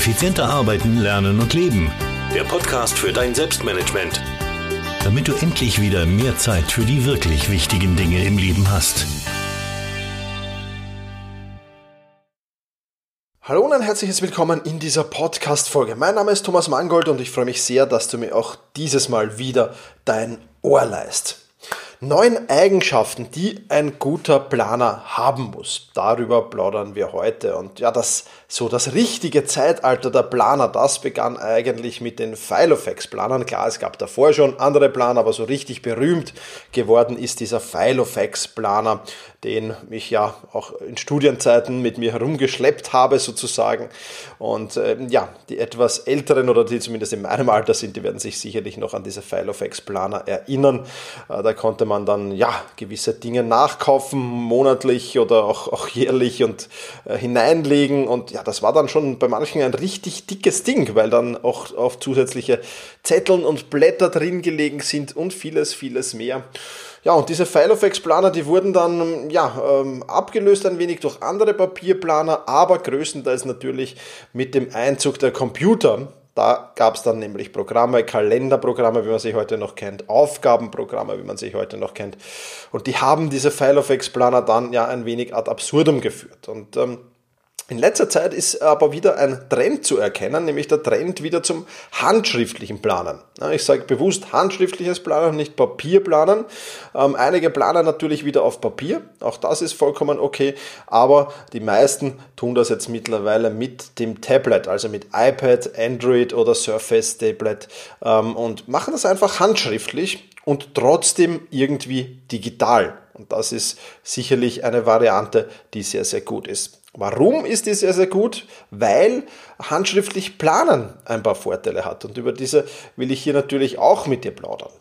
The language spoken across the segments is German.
Effizienter arbeiten, lernen und leben. Der Podcast für dein Selbstmanagement. Damit du endlich wieder mehr Zeit für die wirklich wichtigen Dinge im Leben hast. Hallo und ein herzliches Willkommen in dieser Podcast-Folge. Mein Name ist Thomas Mangold und ich freue mich sehr, dass du mir auch dieses Mal wieder dein Ohr leist. Neun Eigenschaften, die ein guter Planer haben muss. Darüber plaudern wir heute. Und ja, das so das richtige Zeitalter der Planer, das begann eigentlich mit den Filofax-Planern. Klar, es gab davor schon andere Planer, aber so richtig berühmt geworden ist dieser Filofax-Planer, den ich ja auch in Studienzeiten mit mir herumgeschleppt habe sozusagen. Und äh, ja, die etwas älteren oder die zumindest in meinem Alter sind, die werden sich sicherlich noch an diese Filofax-Planer erinnern. Äh, da konnte man dann ja gewisse Dinge nachkaufen, monatlich oder auch, auch jährlich und äh, hineinlegen und ja, ja, das war dann schon bei manchen ein richtig dickes Ding, weil dann auch auf zusätzliche Zetteln und Blätter drin gelegen sind und vieles, vieles mehr. Ja, und diese Filofax-Planer, die wurden dann ja, ähm, abgelöst ein wenig durch andere Papierplaner, aber größtenteils natürlich mit dem Einzug der Computer. Da gab es dann nämlich Programme, Kalenderprogramme, wie man sie heute noch kennt, Aufgabenprogramme, wie man sie heute noch kennt. Und die haben diese Filofax-Planer dann ja ein wenig ad absurdum geführt. Und ähm, in letzter Zeit ist aber wieder ein Trend zu erkennen, nämlich der Trend wieder zum handschriftlichen Planen. Ich sage bewusst handschriftliches Planen, nicht Papierplanen. Ähm, einige planen natürlich wieder auf Papier, auch das ist vollkommen okay, aber die meisten tun das jetzt mittlerweile mit dem Tablet, also mit iPad, Android oder Surface Tablet ähm, und machen das einfach handschriftlich und trotzdem irgendwie digital. Und das ist sicherlich eine Variante, die sehr, sehr gut ist. Warum ist die sehr, sehr gut? Weil handschriftlich Planen ein paar Vorteile hat. Und über diese will ich hier natürlich auch mit dir plaudern.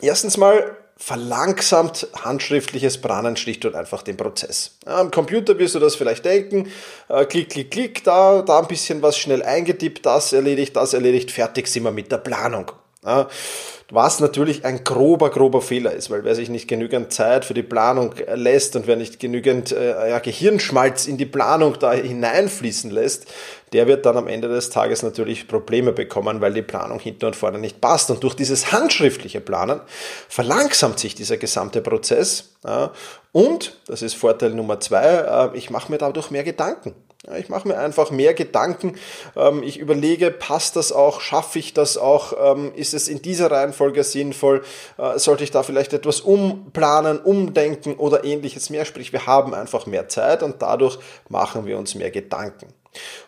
Erstens mal verlangsamt handschriftliches Planen schlicht und einfach den Prozess. Am Computer wirst du das vielleicht denken, äh, klick, klick, klick, da, da ein bisschen was schnell eingetippt, das erledigt, das erledigt, fertig sind wir mit der Planung. Was natürlich ein grober, grober Fehler ist, weil wer sich nicht genügend Zeit für die Planung lässt und wer nicht genügend äh, ja, Gehirnschmalz in die Planung da hineinfließen lässt, der wird dann am Ende des Tages natürlich Probleme bekommen, weil die Planung hinten und vorne nicht passt. Und durch dieses handschriftliche Planen verlangsamt sich dieser gesamte Prozess. Ja, und, das ist Vorteil Nummer zwei, äh, ich mache mir dadurch mehr Gedanken. Ich mache mir einfach mehr Gedanken. Ähm, ich überlege, passt das auch, schaffe ich das auch, ähm, ist es in dieser Reihenfolge sinnvoll, äh, sollte ich da vielleicht etwas umplanen, umdenken oder ähnliches mehr. Sprich, wir haben einfach mehr Zeit und dadurch machen wir uns mehr Gedanken.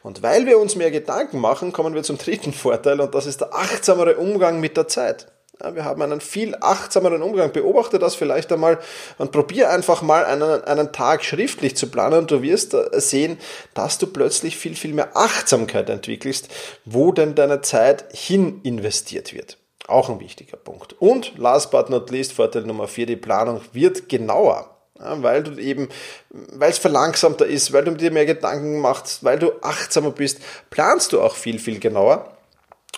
Und weil wir uns mehr Gedanken machen, kommen wir zum dritten Vorteil und das ist der achtsamere Umgang mit der Zeit. Ja, wir haben einen viel achtsameren Umgang. Beobachte das vielleicht einmal und probier einfach mal einen, einen Tag schriftlich zu planen und du wirst äh, sehen, dass du plötzlich viel, viel mehr Achtsamkeit entwickelst, wo denn deine Zeit hin investiert wird. Auch ein wichtiger Punkt. Und last but not least, Vorteil Nummer vier, die Planung wird genauer. Ja, weil du eben, weil es verlangsamter ist, weil du dir mehr Gedanken machst, weil du achtsamer bist, planst du auch viel, viel genauer.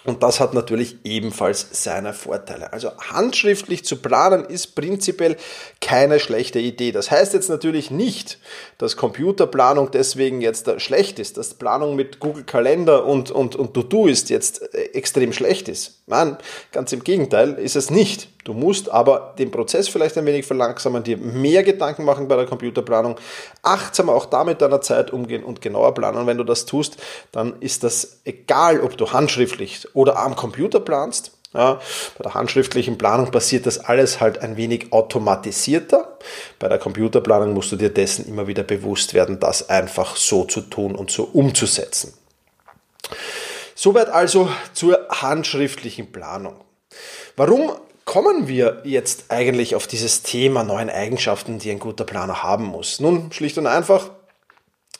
Und das hat natürlich ebenfalls seine Vorteile. Also handschriftlich zu planen ist prinzipiell keine schlechte Idee. Das heißt jetzt natürlich nicht, dass Computerplanung deswegen jetzt schlecht ist, dass Planung mit Google Kalender und, und, und To-Do ist jetzt äh, extrem schlecht ist. Nein, ganz im Gegenteil ist es nicht. Du musst aber den Prozess vielleicht ein wenig verlangsamen, dir mehr Gedanken machen bei der Computerplanung, achtsamer auch damit deiner Zeit umgehen und genauer planen. Wenn du das tust, dann ist das egal, ob du handschriftlich oder am Computer planst. Ja, bei der handschriftlichen Planung passiert das alles halt ein wenig automatisierter. Bei der Computerplanung musst du dir dessen immer wieder bewusst werden, das einfach so zu tun und so umzusetzen. Soweit also zur handschriftlichen Planung. Warum kommen wir jetzt eigentlich auf dieses Thema neuen Eigenschaften, die ein guter Planer haben muss? Nun, schlicht und einfach,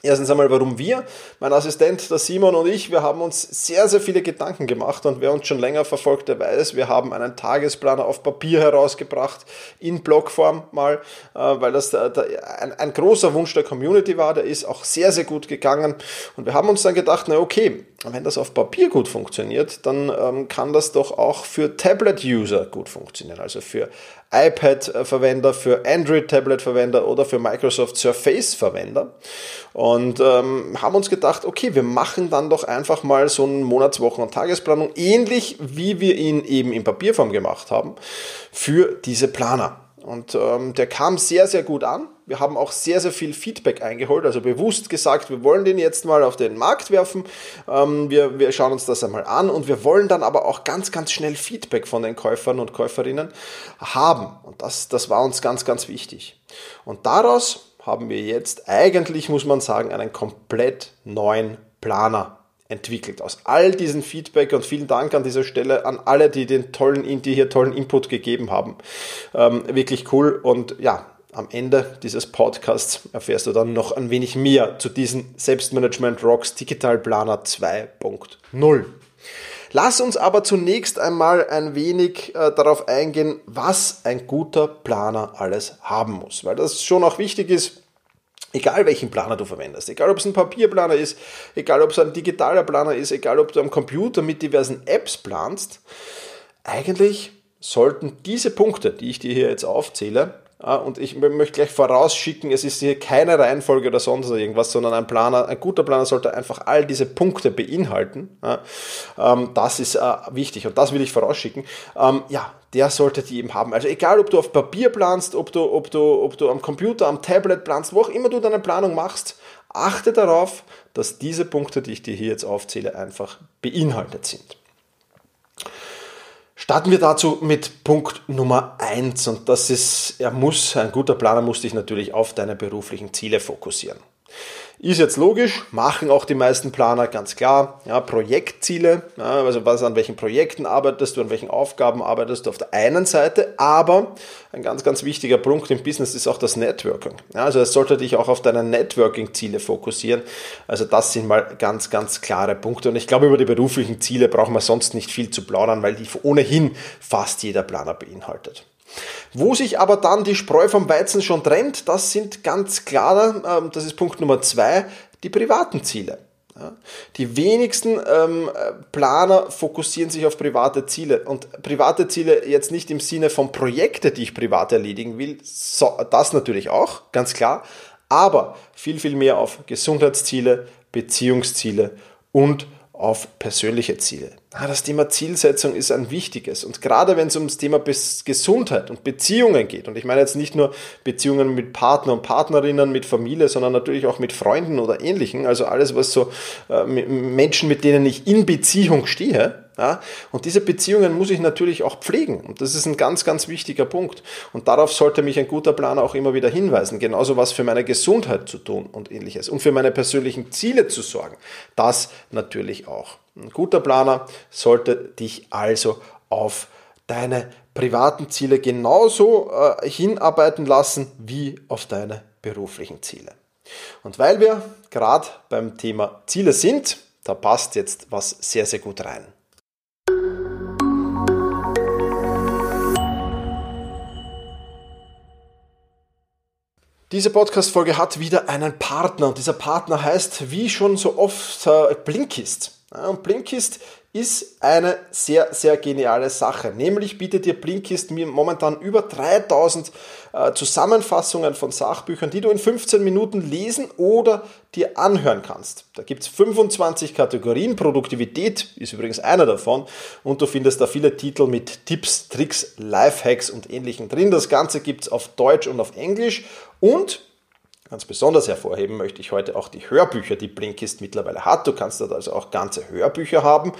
Erstens einmal, warum wir, mein Assistent, der Simon und ich, wir haben uns sehr, sehr viele Gedanken gemacht und wer uns schon länger verfolgt, der weiß, wir haben einen Tagesplaner auf Papier herausgebracht, in Blogform mal, äh, weil das ein großer Wunsch der Community war, der ist auch sehr, sehr gut gegangen. Und wir haben uns dann gedacht, na okay, wenn das auf Papier gut funktioniert, dann ähm, kann das doch auch für Tablet-User gut funktionieren, also für iPad-Verwender, für Android-Tablet-Verwender oder für Microsoft Surface-Verwender. Und Und ähm, haben uns gedacht, okay, wir machen dann doch einfach mal so einen Monats-, Wochen- und Tagesplanung, ähnlich wie wir ihn eben in Papierform gemacht haben, für diese Planer. Und ähm, der kam sehr, sehr gut an. Wir haben auch sehr, sehr viel Feedback eingeholt, also bewusst gesagt, wir wollen den jetzt mal auf den Markt werfen. Ähm, wir, wir schauen uns das einmal an und wir wollen dann aber auch ganz, ganz schnell Feedback von den Käufern und Käuferinnen haben. Und das, das war uns ganz, ganz wichtig. Und daraus haben wir jetzt eigentlich, muss man sagen, einen komplett neuen Planer entwickelt. Aus all diesen Feedback und vielen Dank an dieser Stelle an alle, die den tollen, die hier tollen Input gegeben haben. Ähm, wirklich cool und ja, am Ende dieses Podcasts erfährst du dann noch ein wenig mehr zu diesem Selbstmanagement Rocks Digital Planer 2.0. Lass uns aber zunächst einmal ein wenig äh, darauf eingehen, was ein guter Planer alles haben muss, weil das schon auch wichtig ist, Egal welchen Planer du verwendest, egal ob es ein Papierplaner ist, egal ob es ein digitaler Planer ist, egal ob du am Computer mit diversen Apps planst, eigentlich sollten diese Punkte, die ich dir hier jetzt aufzähle, und ich möchte gleich vorausschicken, es ist hier keine Reihenfolge oder sonst irgendwas, sondern ein Planer, ein guter Planer sollte einfach all diese Punkte beinhalten. Ähm, das ist äh, wichtig und das will ich vorausschicken. Ähm, ja, der sollte die eben haben. Also egal, ob du auf Papier planst, ob du, ob du, ob du am Computer, am Tablet planst, wo auch immer du deine Planung machst, achte darauf, dass diese Punkte, die ich dir hier jetzt aufzähle, einfach beinhaltet sind. Starten wir dazu mit Punkt Nummer eins und das ist, er muss, ein guter Planer muss dich natürlich auf deine beruflichen Ziele fokussieren. Ist jetzt logisch, machen auch die meisten Planer ganz klar. Ja, Projektziele, ja, also was an welchen Projekten arbeitest du, an welchen Aufgaben arbeitest du auf der einen Seite, aber ein ganz, ganz wichtiger Punkt im Business ist auch das Networking. Ja, also es sollte dich auch auf deine Networking-Ziele fokussieren. Also das sind mal ganz, ganz klare Punkte. Und ich glaube, über die beruflichen Ziele brauchen wir sonst nicht viel zu plaudern, weil die ohnehin fast jeder Planer beinhaltet. Wo sich aber dann die Spreu vom Weizen schon trennt, das sind ganz klar, ähm, das ist Punkt Nummer zwei, die privaten Ziele. Die wenigsten ähm, Planer fokussieren sich auf private Ziele und private Ziele jetzt nicht im Sinne von Projekte, die ich privat erledigen will, das natürlich auch, ganz klar, aber viel, viel mehr auf Gesundheitsziele, Beziehungsziele und auf persönliche Ziele. Ah, das Thema Zielsetzung ist ein wichtiges. Und gerade wenn es ums Thema Gesundheit und Beziehungen geht, und ich meine jetzt nicht nur Beziehungen mit Partner und Partnerinnen, mit Familie, sondern natürlich auch mit Freunden oder ähnlichen, also alles, was so äh, Menschen, mit denen ich in Beziehung stehe, ja? Und diese Beziehungen muss ich natürlich auch pflegen. Und das ist ein ganz, ganz wichtiger Punkt. Und darauf sollte mich ein guter Planer auch immer wieder hinweisen. Genauso was für meine Gesundheit zu tun und ähnliches. Und für meine persönlichen Ziele zu sorgen. Das natürlich auch. Ein guter Planer sollte dich also auf deine privaten Ziele genauso äh, hinarbeiten lassen wie auf deine beruflichen Ziele. Und weil wir gerade beim Thema Ziele sind, da passt jetzt was sehr, sehr gut rein. Diese Podcast-Folge hat wieder einen Partner und dieser Partner heißt, wie schon so oft, äh, Blinkist. Und Blinkist ist eine sehr, sehr geniale Sache. Nämlich bietet dir Blinkist mir momentan über 3000 äh, Zusammenfassungen von Sachbüchern, die du in 15 Minuten lesen oder dir anhören kannst. Da gibt es 25 Kategorien. Produktivität ist übrigens einer davon. Und du findest da viele Titel mit Tipps, Tricks, Lifehacks und ähnlichem drin. Das Ganze gibt es auf Deutsch und auf Englisch. Und Ganz besonders hervorheben möchte ich heute auch die Hörbücher, die Blinkist mittlerweile hat. Du kannst dort also auch ganze Hörbücher haben.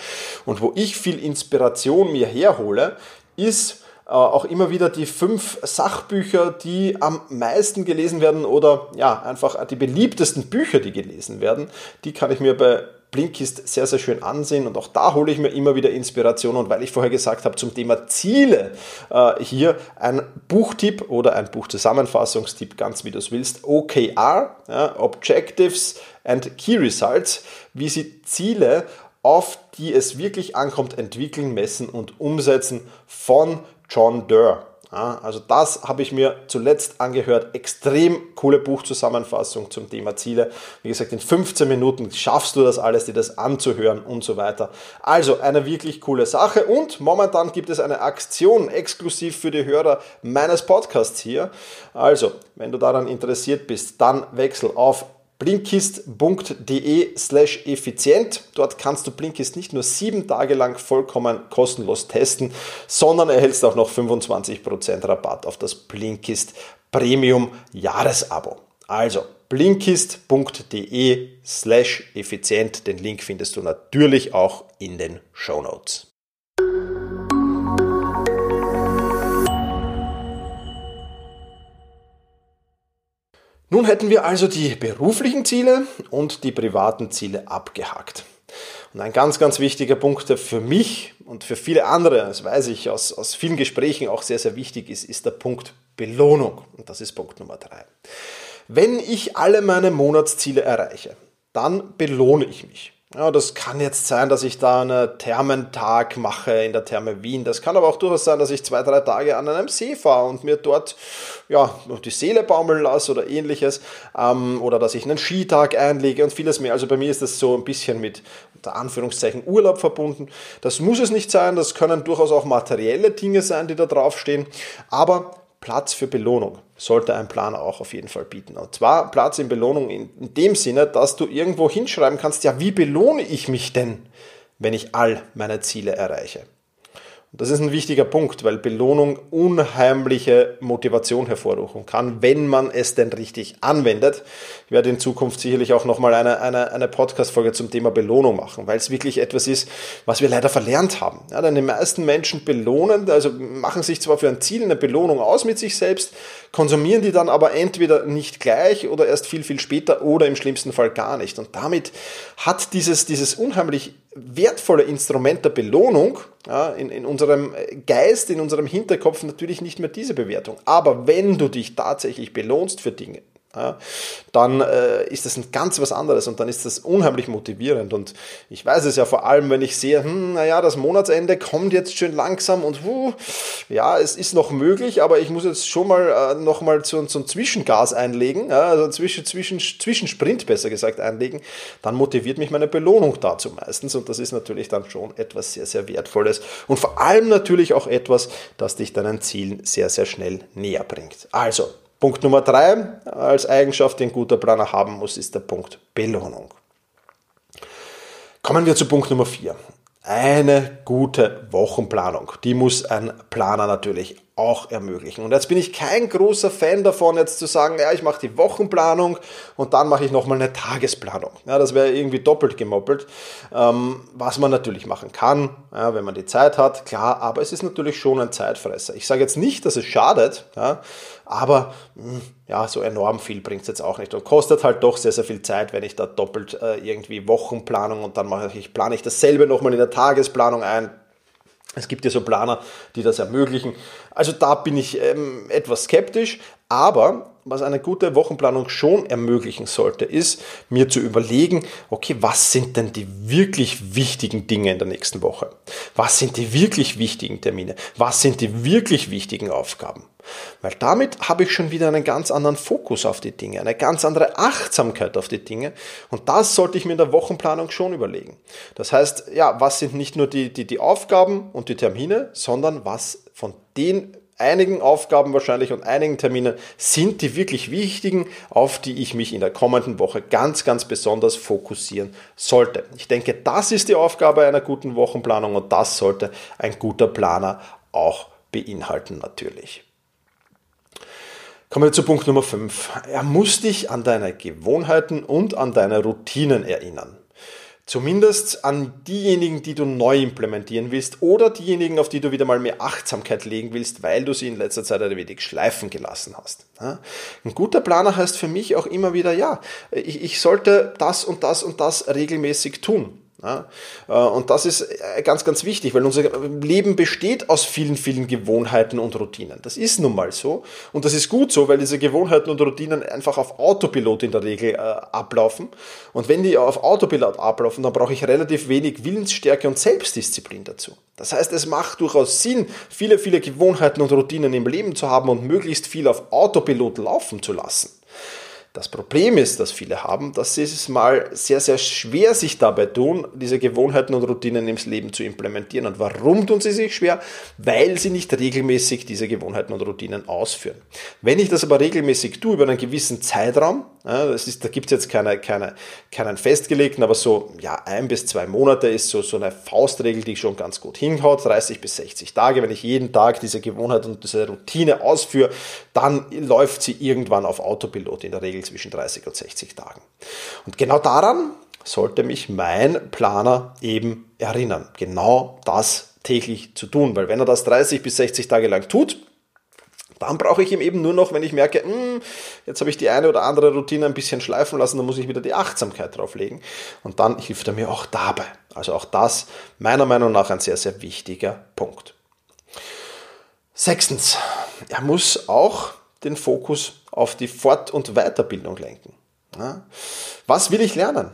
Und wo ich viel Inspiration mir herhole, ist äh, auch immer wieder die fünf Sachbücher, die am meisten gelesen werden oder ja, einfach die beliebtesten Bücher, die gelesen werden. Die kann ich mir bei Blinkist sehr, sehr schön ansehen und auch da hole ich mir immer wieder Inspiration und weil ich vorher gesagt habe zum Thema Ziele, äh, hier ein Buchtipp oder ein Buchzusammenfassungstipp, ganz wie du es willst, OKR, Objectives and Key Results, wie sie Ziele auf die es wirklich ankommt, entwickeln, messen und umsetzen von John Durr. Ja, also das habe ich mir zuletzt angehört. Extrem coole Buchzusammenfassung zum Thema Ziele. Wie gesagt, in 15 Minuten schaffst du das alles, dir das anzuhören und so weiter. Also eine wirklich coole Sache. Und momentan gibt es eine Aktion exklusiv für die Hörer meines Podcasts hier. Also, wenn du daran interessiert bist, dann wechsel auf blinkist.de slash effizient. Dort kannst du Blinkist nicht nur sieben Tage lang vollkommen kostenlos testen, sondern erhältst auch noch 25% Rabatt auf das Blinkist Premium Jahresabo. Also blinkist.de slash effizient. Den Link findest du natürlich auch in den Show Notes. Nun hätten wir also die beruflichen Ziele und die privaten Ziele abgehakt. Und ein ganz, ganz wichtiger Punkt, der für mich und für viele andere, das weiß ich aus, aus vielen Gesprächen auch sehr, sehr wichtig ist, ist der Punkt Belohnung. Und das ist Punkt Nummer drei. Wenn ich alle meine Monatsziele erreiche, dann belohne ich mich. Ja, das kann jetzt sein, dass ich da einen Thermentag mache in der Therme Wien. Das kann aber auch durchaus sein, dass ich zwei, drei Tage an einem See fahre und mir dort ja, die Seele baumeln lasse oder ähnliches. Ähm, oder dass ich einen Skitag einlege und vieles mehr. Also bei mir ist das so ein bisschen mit unter Anführungszeichen Urlaub verbunden. Das muss es nicht sein. Das können durchaus auch materielle Dinge sein, die da draufstehen. Aber Platz für Belohnung sollte ein Plan auch auf jeden Fall bieten. Und zwar Platz in Belohnung in, in dem Sinne, dass du irgendwo hinschreiben kannst, ja, wie belohne ich mich denn, wenn ich all meine Ziele erreiche? Das ist ein wichtiger Punkt, weil Belohnung unheimliche Motivation hervorrufen kann, wenn man es denn richtig anwendet. Ich werde in Zukunft sicherlich auch nochmal eine, eine, eine Podcast-Folge zum Thema Belohnung machen, weil es wirklich etwas ist, was wir leider verlernt haben. Ja, denn die meisten Menschen belohnen, also machen sich zwar für ein Ziel eine Belohnung aus mit sich selbst, konsumieren die dann aber entweder nicht gleich oder erst viel, viel später oder im schlimmsten Fall gar nicht. Und damit hat dieses, dieses unheimlich wertvolle Instrument der Belohnung ja, in, in unserem Geist, in unserem Hinterkopf natürlich nicht mehr diese Bewertung. Aber wenn du dich tatsächlich belohnst für Dinge, ja, dann äh, ist das ein ganz was anderes und dann ist das unheimlich motivierend. Und ich weiß es ja vor allem, wenn ich sehe, hm, naja, das Monatsende kommt jetzt schön langsam und uh, ja, es ist noch möglich, aber ich muss jetzt schon mal äh, noch mal so, so ein Zwischengas einlegen, ja, also zwischen, zwischen, Zwischensprint besser gesagt einlegen, dann motiviert mich meine Belohnung dazu meistens und das ist natürlich dann schon etwas sehr, sehr Wertvolles und vor allem natürlich auch etwas, das dich deinen Zielen sehr, sehr schnell näher bringt. Also, Punkt Nummer drei als Eigenschaft, die ein guter Planer haben muss, ist der Punkt Belohnung. Kommen wir zu Punkt Nummer vier. Eine gute Wochenplanung. Die muss ein Planer natürlich auch ermöglichen. Und jetzt bin ich kein großer Fan davon, jetzt zu sagen, ja, ich mache die Wochenplanung und dann mache ich nochmal eine Tagesplanung. Ja, das wäre irgendwie doppelt gemoppelt. Ähm, was man natürlich machen kann, ja, wenn man die Zeit hat, klar, aber es ist natürlich schon ein Zeitfresser. Ich sage jetzt nicht, dass es schadet, ja, aber mh, hm, ja, so enorm viel bringt es jetzt auch nicht und kostet halt doch sehr, sehr viel Zeit, wenn ich da doppelt äh, irgendwie Wochenplanung und dann mache ich, plane ich dasselbe nochmal in der Tagesplanung ein es gibt ja so Planer, die das ermöglichen. Also da bin ich ähm, etwas skeptisch, aber was eine gute Wochenplanung schon ermöglichen sollte, ist mir zu überlegen, okay, was sind denn die wirklich wichtigen Dinge in der nächsten Woche? Was sind die wirklich wichtigen Termine? Was sind die wirklich wichtigen Aufgaben? Weil damit habe ich schon wieder einen ganz anderen Fokus auf die Dinge, eine ganz andere Achtsamkeit auf die Dinge. Und das sollte ich mir in der Wochenplanung schon überlegen. Das heißt, ja, was sind nicht nur die, die, die Aufgaben und die Termine, sondern was von den einigen Aufgaben wahrscheinlich und einigen Terminen sind die wirklich wichtigen, auf die ich mich in der kommenden Woche ganz, ganz besonders fokussieren sollte. Ich denke, das ist die Aufgabe einer guten Wochenplanung und das sollte ein guter Planer auch beinhalten natürlich. Kommen wir zu Punkt Nummer 5. Er muss dich an deine Gewohnheiten und an deine Routinen erinnern. Zumindest an diejenigen, die du neu implementieren willst oder diejenigen, auf die du wieder mal mehr Achtsamkeit legen willst, weil du sie in letzter Zeit ein wenig schleifen gelassen hast. Ein guter Planer heißt für mich auch immer wieder, ja, ich, ich sollte das und das und das regelmäßig tun. Ja, äh, und das ist äh, ganz, ganz wichtig, weil unser Leben besteht aus vielen, vielen Gewohnheiten und Routinen. Das ist nun mal so. Und das ist gut so, weil diese Gewohnheiten und Routinen einfach auf Autopilot in der Regel äh, ablaufen. Und wenn die auf Autopilot ablaufen, dann brauche ich relativ wenig Willensstärke und Selbstdisziplin dazu. Das heißt, es macht durchaus Sinn, viele, viele Gewohnheiten und Routinen im Leben zu haben und möglichst viel auf Autopilot laufen zu lassen. Das Problem ist, dass viele haben, dass sie es mal sehr, sehr schwer sich dabei tun, diese Gewohnheiten und Routinen ins Leben zu implementieren. Und warum tun sie sich schwer? Weil sie nicht regelmäßig diese Gewohnheiten und Routinen ausführen. Wenn ich das aber regelmäßig tue, über einen gewissen Zeitraum, das ist, da gibt es jetzt keine, keine, keinen festgelegten, aber so ja, ein bis zwei Monate ist so, so eine Faustregel, die schon ganz gut hinhaut. 30 bis 60 Tage. Wenn ich jeden Tag diese Gewohnheit und diese Routine ausführe, dann läuft sie irgendwann auf Autopilot, in der Regel zwischen 30 und 60 Tagen. Und genau daran sollte mich mein Planer eben erinnern, genau das täglich zu tun. Weil wenn er das 30 bis 60 Tage lang tut, dann brauche ich ihm eben nur noch, wenn ich merke, mh, hm, jetzt habe ich die eine oder andere Routine ein bisschen schleifen lassen, dann muss ich wieder die Achtsamkeit drauflegen. Und dann hilft er mir auch dabei. Also auch das meiner Meinung nach ein sehr, sehr wichtiger Punkt. Sechstens, er muss auch den Fokus auf die Fort- und Weiterbildung lenken. Was will ich lernen?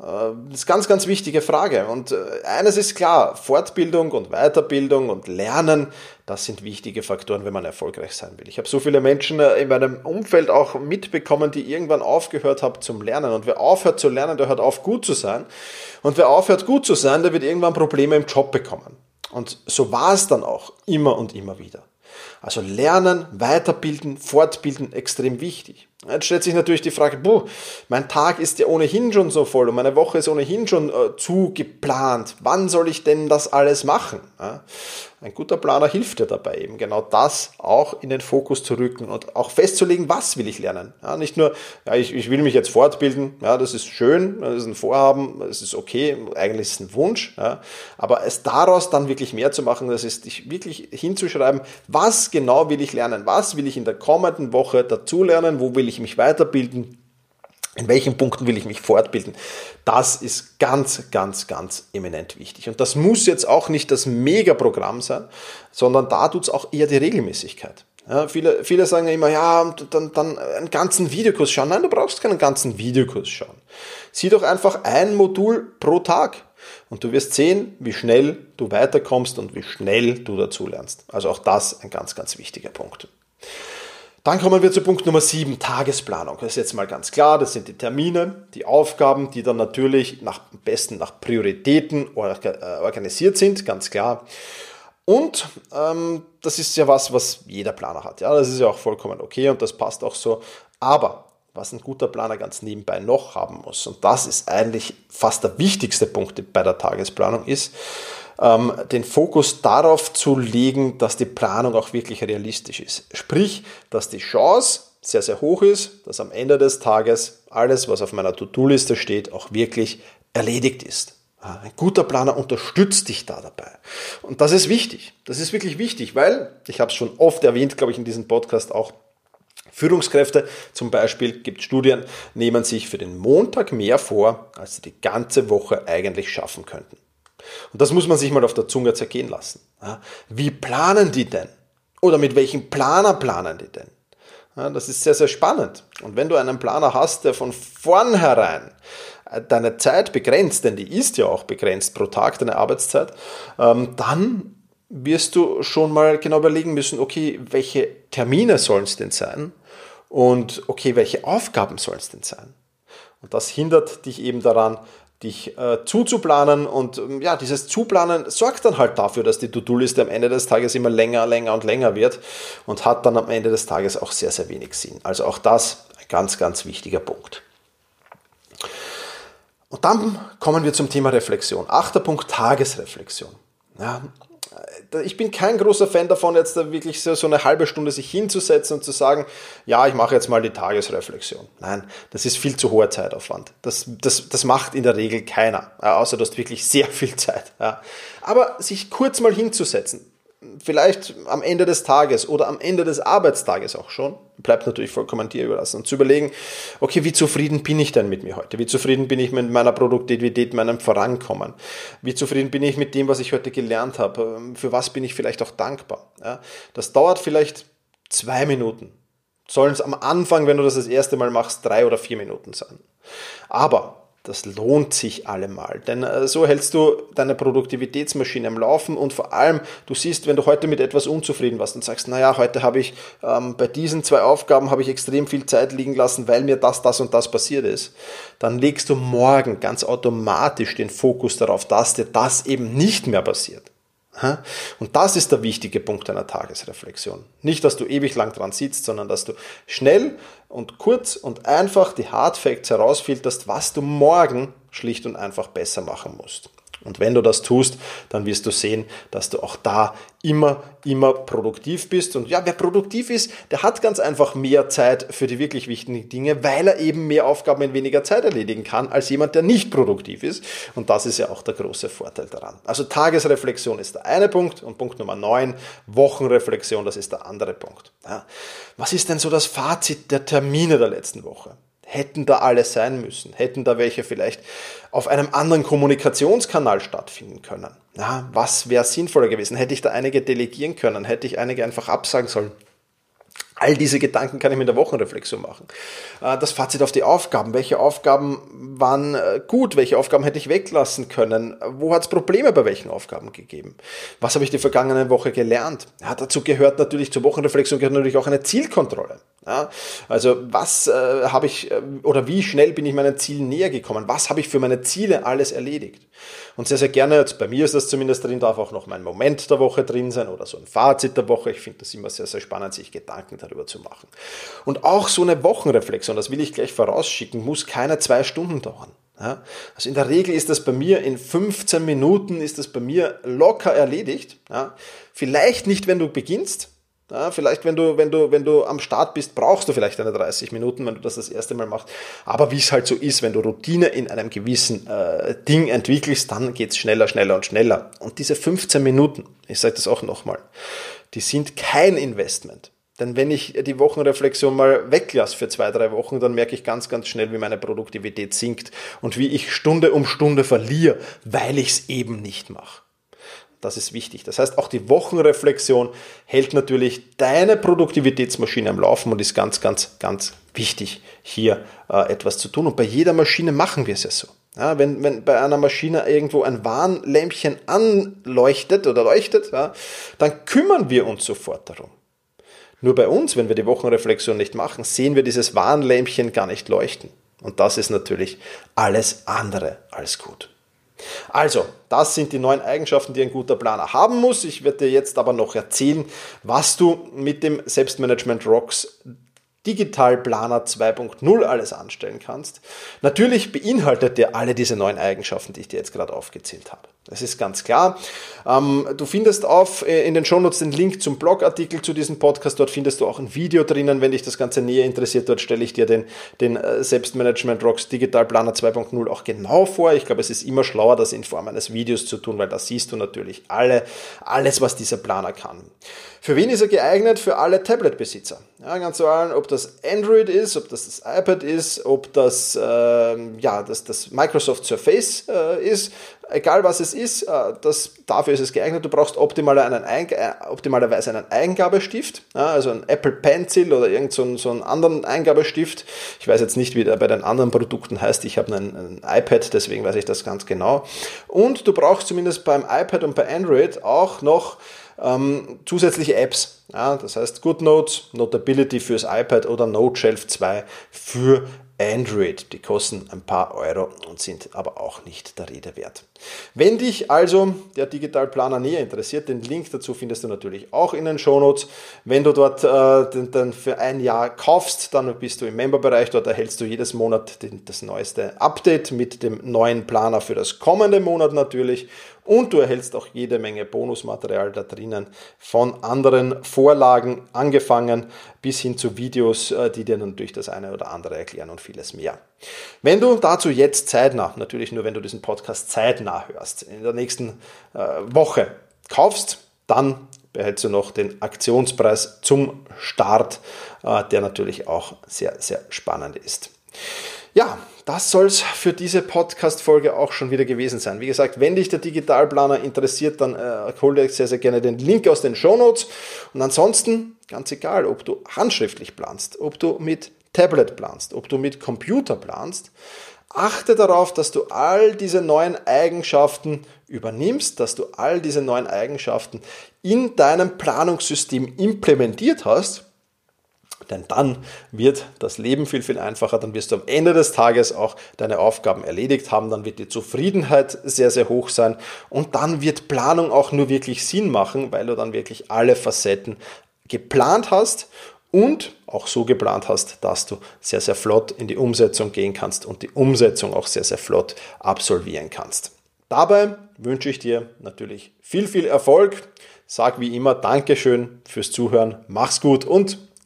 Das ist eine ganz, ganz wichtige Frage. Und äh, eines ist klar, Fortbildung und Weiterbildung und Lernen, das sind wichtige Faktoren, wenn man erfolgreich sein will. Ich habe so viele Menschen äh, in meinem Umfeld auch mitbekommen, die irgendwann aufgehört haben zum Lernen. Und wer aufhört zu lernen, der hört auf, gut zu sein. Und wer aufhört, gut zu sein, der wird irgendwann Probleme im Job bekommen. Und so war es dann auch immer und immer wieder. Also lernen, weiterbilden, fortbilden, extrem wichtig. Jetzt stellt sich natürlich die Frage, boah, mein Tag ist ja ohnehin schon so voll und meine Woche ist ohnehin schon äh, zu geplant. Wann soll ich denn das alles machen? Ja? Ein guter Planer hilft dir dabei, eben genau das auch in den Fokus zu rücken und auch festzulegen, was will ich lernen. Ja, nicht nur, ja, ich, ich will mich jetzt fortbilden, ja, das ist schön, das ist ein Vorhaben, das ist okay, eigentlich ist es ein Wunsch, ja, aber es daraus dann wirklich mehr zu machen, das ist dich wirklich hinzuschreiben, was genau will ich lernen, was will ich in der kommenden Woche dazulernen, wo will ich mich weiterbilden, in welchen Punkten will ich mich fortbilden? Das ist ganz, ganz, ganz eminent wichtig. Und das muss jetzt auch nicht das Megaprogramm sein, sondern da tut es auch eher die Regelmäßigkeit. Ja, viele, viele sagen ja immer, ja, dann, dann einen ganzen Videokurs schauen. Nein, du brauchst keinen ganzen Videokurs schauen. Sieh doch einfach ein Modul pro Tag und du wirst sehen, wie schnell du weiterkommst und wie schnell du dazu lernst. Also auch das ein ganz, ganz wichtiger Punkt. Dann kommen wir zu Punkt Nummer 7, Tagesplanung. Das ist jetzt mal ganz klar, das sind die Termine, die Aufgaben, die dann natürlich nach, am besten nach Prioritäten äh, organisiert sind, ganz klar. Und ähm, das ist ja was, was jeder Planer hat. Ja, das ist ja auch vollkommen okay und das passt auch so. Aber was ein guter Planer ganz nebenbei noch haben muss, und das ist eigentlich fast der wichtigste Punkt bei der Tagesplanung, ist, ähm, den Fokus darauf zu legen, dass die Planung auch wirklich realistisch ist. Sprich, dass die Chance sehr, sehr hoch ist, dass am Ende des Tages alles, was auf meiner To-Do-Liste steht, auch wirklich erledigt ist. Ein guter Planer unterstützt dich da dabei. Und das ist wichtig. Das ist wirklich wichtig, weil, ich habe es schon oft erwähnt, glaube ich, in diesem Podcast auch, Führungskräfte zum Beispiel, gibt Studien, nehmen sich für den Montag mehr vor, als sie die ganze Woche eigentlich schaffen könnten. Und das muss man sich mal auf der Zunge zergehen lassen. Wie planen die denn? Oder mit welchem Planer planen die denn? Das ist sehr, sehr spannend. Und wenn du einen Planer hast, der von vornherein äh, deine Zeit begrenzt, denn die ist ja auch begrenzt pro Tag, deine Arbeitszeit, ähm, dann wirst du schon mal genau überlegen müssen, okay, welche Termine sollen es denn sein? Und okay, welche Aufgaben sollen es denn sein? Und das hindert dich eben daran, dich äh, zuzuplanen und ähm, ja, dieses Zuplanen sorgt dann halt dafür, dass die To-Do-Liste am Ende des Tages immer länger, länger und länger wird und hat dann am Ende des Tages auch sehr, sehr wenig Sinn. Also auch das ein ganz, ganz wichtiger Punkt. Und dann kommen wir zum Thema Reflexion. Achter Punkt, Tagesreflexion. Ja, ich bin kein großer Fan davon, jetzt da wirklich so, so eine halbe Stunde sich hinzusetzen und zu sagen, ja, ich mache jetzt mal die Tagesreflexion. Nein, das ist viel zu hoher Zeitaufwand. Das, das, das macht in der Regel keiner, außer du hast wirklich sehr viel Zeit. Ja. Aber sich kurz mal hinzusetzen, vielleicht am Ende des Tages oder am Ende des Arbeitstages auch schon, bleibt natürlich vollkommen dir überlassen. Und zu überlegen, okay, wie zufrieden bin ich denn mit mir heute? Wie zufrieden bin ich mit meiner Produktivität, meinem Vorankommen? Wie zufrieden bin ich mit dem, was ich heute gelernt habe? Für was bin ich vielleicht auch dankbar? Ja, das dauert vielleicht zwei Minuten. Sollen es am Anfang, wenn du das das erste Mal machst, drei oder vier Minuten sein. Aber das lohnt sich allemal. Denn äh, so hältst du deine Produktivitätsmaschine am Laufen und vor allem, du siehst, wenn du heute mit etwas unzufrieden warst und sagst, naja, heute habe ich ähm, bei diesen zwei Aufgaben habe ich extrem viel Zeit liegen lassen, weil mir das, das und das passiert ist, dann legst du morgen ganz automatisch den Fokus darauf, dass dir das eben nicht mehr passiert. Und das ist der wichtige Punkt einer Tagesreflexion. Nicht, dass du ewig lang dran sitzt, sondern dass du schnell und kurz und einfach die Hard Facts herausfilterst, was du morgen schlicht und einfach besser machen musst. Und wenn du das tust, dann wirst du sehen, dass du auch da immer, immer produktiv bist. Und ja, wer produktiv ist, der hat ganz einfach mehr Zeit für die wirklich wichtigen Dinge, weil er eben mehr Aufgaben in weniger Zeit erledigen kann als jemand, der nicht produktiv ist. Und das ist ja auch der große Vorteil daran. Also Tagesreflexion ist der eine Punkt und Punkt Nummer neun, Wochenreflexion, das ist der andere Punkt. Ja. Was ist denn so das Fazit der Termine der letzten Woche? Hätten da alle sein müssen, hätten da welche vielleicht auf einem anderen Kommunikationskanal stattfinden können. Ja, was wäre sinnvoller gewesen? Hätte ich da einige delegieren können? Hätte ich einige einfach absagen sollen? All diese Gedanken kann ich mit der Wochenreflexion machen. Äh, das Fazit auf die Aufgaben. Welche Aufgaben waren äh, gut? Welche Aufgaben hätte ich weglassen können? Wo hat es Probleme bei welchen Aufgaben gegeben? Was habe ich die vergangene Woche gelernt? Ja, dazu gehört natürlich, zur Wochenreflexion gehört natürlich auch eine Zielkontrolle. Ja, also was äh, habe ich äh, oder wie schnell bin ich meinen Zielen näher gekommen? Was habe ich für meine Ziele alles erledigt? Und sehr, sehr gerne, jetzt bei mir ist das zumindest drin, darf auch noch mein Moment der Woche drin sein oder so ein Fazit der Woche. Ich finde das immer sehr, sehr spannend, sich Gedanken darüber zu machen. Und auch so eine Wochenreflexion, das will ich gleich vorausschicken, muss keine zwei Stunden dauern. Ja, also in der Regel ist das bei mir in 15 Minuten ist das bei mir locker erledigt. Ja, vielleicht nicht, wenn du beginnst, ja, vielleicht, wenn du, wenn, du, wenn du am Start bist, brauchst du vielleicht eine 30 Minuten, wenn du das das erste Mal machst. Aber wie es halt so ist, wenn du Routine in einem gewissen äh, Ding entwickelst, dann geht's schneller, schneller und schneller. Und diese 15 Minuten, ich sage das auch nochmal, die sind kein Investment. Denn wenn ich die Wochenreflexion mal weglasse für zwei, drei Wochen, dann merke ich ganz, ganz schnell, wie meine Produktivität sinkt und wie ich Stunde um Stunde verliere, weil ich es eben nicht mache. Das ist wichtig. Das heißt, auch die Wochenreflexion hält natürlich deine Produktivitätsmaschine am Laufen und ist ganz, ganz, ganz wichtig, hier äh, etwas zu tun. Und bei jeder Maschine machen wir es ja so. Ja, wenn, wenn bei einer Maschine irgendwo ein Warnlämpchen anleuchtet oder leuchtet, ja, dann kümmern wir uns sofort darum. Nur bei uns, wenn wir die Wochenreflexion nicht machen, sehen wir dieses Warnlämpchen gar nicht leuchten. Und das ist natürlich alles andere als gut. Also, das sind die neun Eigenschaften, die ein guter Planer haben muss. Ich werde dir jetzt aber noch erzählen, was du mit dem Selbstmanagement Rocks Digital Planer 2.0 alles anstellen kannst. Natürlich beinhaltet der alle diese neuen Eigenschaften, die ich dir jetzt gerade aufgezählt habe. Das ist ganz klar. Ähm, du findest auf äh, in den Shownotes den Link zum Blogartikel zu diesem Podcast. Dort findest du auch ein Video drinnen. Wenn dich das Ganze näher interessiert, dort stelle ich dir den, den äh, Selbstmanagement Rocks Digital Planer 2.0 auch genau vor. Ich glaube, es ist immer schlauer, das in Form eines Videos zu tun, weil da siehst du natürlich alle, alles, was dieser Planer kann. Für wen ist er geeignet? Für alle Tablet-Besitzer. Ja, ganz egal, ob das Android ist, ob das das iPad ist, ob das, äh, ja, das, das Microsoft Surface äh, ist, egal was es ist, äh, das, dafür ist es geeignet. Du brauchst optimaler einen äh, optimalerweise einen Eingabestift, also ein Apple Pencil oder irgend so, so einen anderen Eingabestift. Ich weiß jetzt nicht, wie der bei den anderen Produkten heißt. Ich habe ein iPad, deswegen weiß ich das ganz genau. Und du brauchst zumindest beim iPad und bei Android auch noch ähm, zusätzliche Apps. Ja, das heißt GoodNotes, Notability fürs iPad oder NoteShelf 2 für Android. Die kosten ein paar Euro und sind aber auch nicht der Rede wert. Wenn dich also der Digitalplaner näher interessiert, den Link dazu findest du natürlich auch in den Shownotes. Wenn du dort äh, dann für ein Jahr kaufst, dann bist du im Memberbereich. Dort erhältst du jedes Monat den, das neueste Update mit dem neuen Planer für das kommende Monat natürlich und du erhältst auch jede Menge Bonusmaterial da drinnen von anderen Vorlagen angefangen bis hin zu Videos, äh, die dir natürlich das eine oder andere erklären und vieles mehr. Wenn du dazu jetzt zeitnah, natürlich nur wenn du diesen Podcast zeitnah hörst, in der nächsten äh, Woche kaufst, dann behältst du noch den Aktionspreis zum Start, äh, der natürlich auch sehr, sehr spannend ist. Ja, das soll es für diese Podcast-Folge auch schon wieder gewesen sein. Wie gesagt, wenn dich der Digitalplaner interessiert, dann äh, hol dir sehr, sehr gerne den Link aus den Show Notes. Und ansonsten, ganz egal, ob du handschriftlich planst, ob du mit Tablet planst, ob du mit Computer planst, achte darauf, dass du all diese neuen Eigenschaften übernimmst, dass du all diese neuen Eigenschaften in deinem Planungssystem implementiert hast Denn dann wird das Leben viel, viel einfacher. Dann wirst du am Ende des Tages auch deine Aufgaben erledigt haben. Dann wird die Zufriedenheit sehr, sehr hoch sein. Und dann wird Planung auch nur wirklich Sinn machen, weil du dann wirklich alle Facetten geplant hast und auch so geplant hast, dass du sehr, sehr flott in die Umsetzung gehen kannst und die Umsetzung auch sehr, sehr flott absolvieren kannst. Dabei wünsche ich dir natürlich viel, viel Erfolg. Sag wie immer Dankeschön fürs Zuhören, mach's gut und